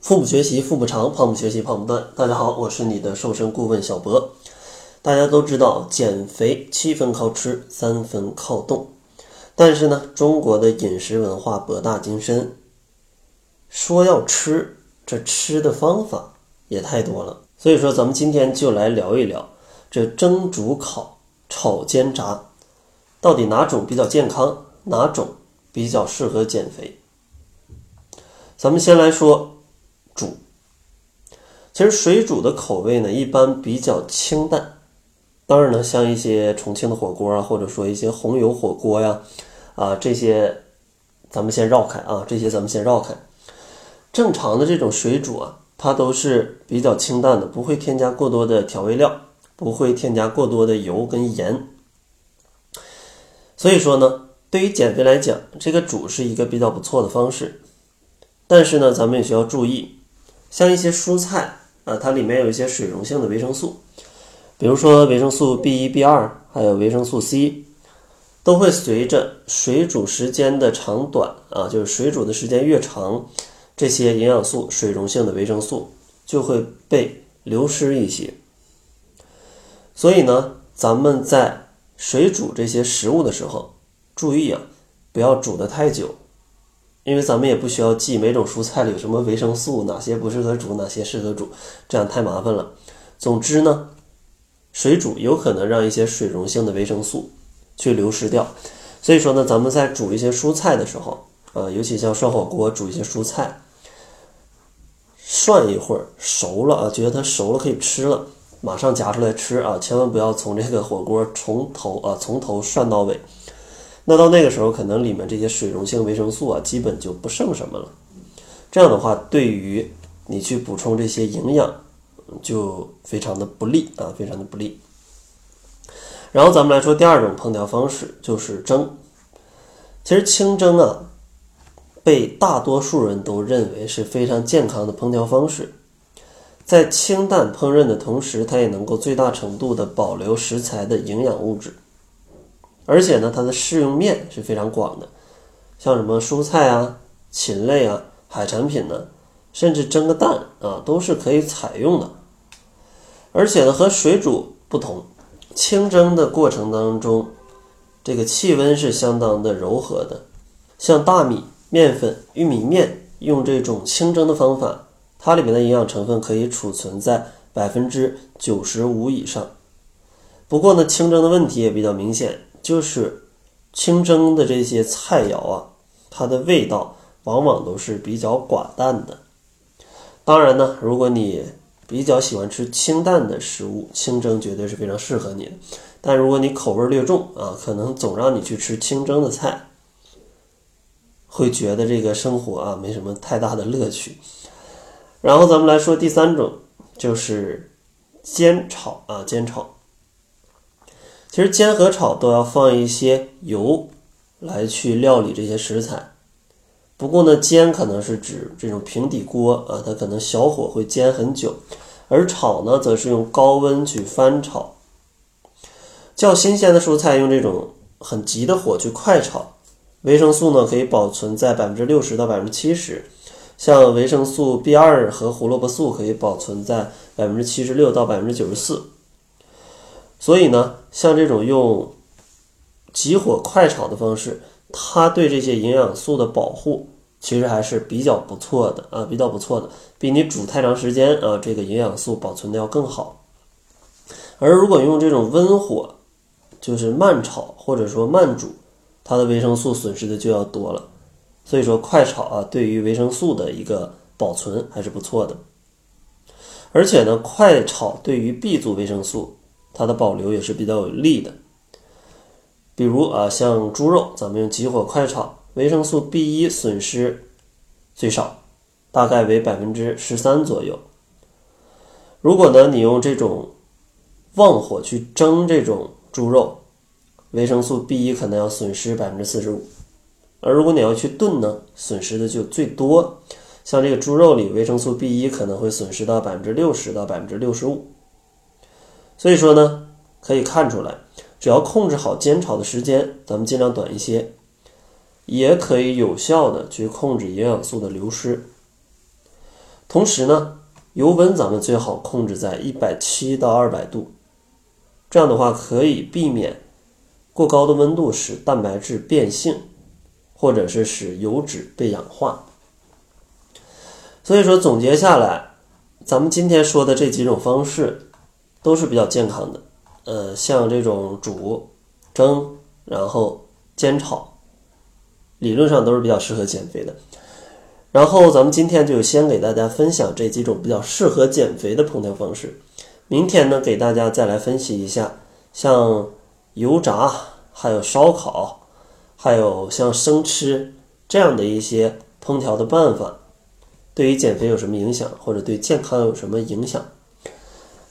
腹部学习腹部长，胖不学习胖不断。大家好，我是你的瘦身顾问小博。大家都知道，减肥七分靠吃，三分靠动。但是呢，中国的饮食文化博大精深，说要吃，这吃的方法也太多了。所以说，咱们今天就来聊一聊这蒸、煮、烤、炒、煎、炸，到底哪种比较健康，哪种比较适合减肥？咱们先来说。煮，其实水煮的口味呢，一般比较清淡。当然呢，像一些重庆的火锅啊，或者说一些红油火锅呀，啊这些，咱们先绕开啊，这些咱们先绕开。正常的这种水煮啊，它都是比较清淡的，不会添加过多的调味料，不会添加过多的油跟盐。所以说呢，对于减肥来讲，这个煮是一个比较不错的方式。但是呢，咱们也需要注意。像一些蔬菜啊，它里面有一些水溶性的维生素，比如说维生素 B 一、B 二，还有维生素 C，都会随着水煮时间的长短啊，就是水煮的时间越长，这些营养素、水溶性的维生素就会被流失一些。所以呢，咱们在水煮这些食物的时候，注意啊，不要煮得太久。因为咱们也不需要记每种蔬菜里有什么维生素，哪些不适合煮，哪些适合煮，这样太麻烦了。总之呢，水煮有可能让一些水溶性的维生素去流失掉。所以说呢，咱们在煮一些蔬菜的时候，啊，尤其像涮火锅煮一些蔬菜，涮一会儿熟了啊，觉得它熟了可以吃了，马上夹出来吃啊，千万不要从这个火锅从头啊从头涮到尾。那到那个时候，可能里面这些水溶性维生素啊，基本就不剩什么了。这样的话，对于你去补充这些营养，就非常的不利啊，非常的不利。然后咱们来说第二种烹调方式，就是蒸。其实清蒸啊，被大多数人都认为是非常健康的烹调方式。在清淡烹饪的同时，它也能够最大程度的保留食材的营养物质。而且呢，它的适用面是非常广的，像什么蔬菜啊、禽类啊、海产品呢，甚至蒸个蛋啊，都是可以采用的。而且呢，和水煮不同，清蒸的过程当中，这个气温是相当的柔和的。像大米、面粉、玉米面，用这种清蒸的方法，它里面的营养成分可以储存在百分之九十五以上。不过呢，清蒸的问题也比较明显。就是清蒸的这些菜肴啊，它的味道往往都是比较寡淡的。当然呢，如果你比较喜欢吃清淡的食物，清蒸绝对是非常适合你的。但如果你口味略重啊，可能总让你去吃清蒸的菜，会觉得这个生活啊没什么太大的乐趣。然后咱们来说第三种，就是煎炒啊，煎炒。其实煎和炒都要放一些油来去料理这些食材，不过呢，煎可能是指这种平底锅啊，它可能小火会煎很久，而炒呢，则是用高温去翻炒。较新鲜的蔬菜用这种很急的火去快炒，维生素呢可以保存在百分之六十到百分之七十，像维生素 B 二和胡萝卜素可以保存在百分之七十六到百分之九十四。所以呢，像这种用急火快炒的方式，它对这些营养素的保护其实还是比较不错的啊，比较不错的，比你煮太长时间啊，这个营养素保存的要更好。而如果用这种温火，就是慢炒或者说慢煮，它的维生素损失的就要多了。所以说快炒啊，对于维生素的一个保存还是不错的。而且呢，快炒对于 B 族维生素。它的保留也是比较有利的，比如啊，像猪肉，咱们用急火快炒，维生素 B 一损失最少，大概为百分之十三左右。如果呢，你用这种旺火去蒸这种猪肉，维生素 B 一可能要损失百分之四十五。而如果你要去炖呢，损失的就最多，像这个猪肉里维生素 B 一可能会损失到百分之六十到百分之六十五。所以说呢，可以看出来，只要控制好煎炒的时间，咱们尽量短一些，也可以有效的去控制营养素的流失。同时呢，油温咱们最好控制在一百七到二百度，这样的话可以避免过高的温度使蛋白质变性，或者是使油脂被氧化。所以说总结下来，咱们今天说的这几种方式都是比较健康的。呃，像这种煮、蒸，然后煎炒，理论上都是比较适合减肥的。然后咱们今天就先给大家分享这几种比较适合减肥的烹调方式。明天呢，给大家再来分析一下，像油炸、还有烧烤，还有像生吃这样的一些烹调的办法，对于减肥有什么影响，或者对健康有什么影响？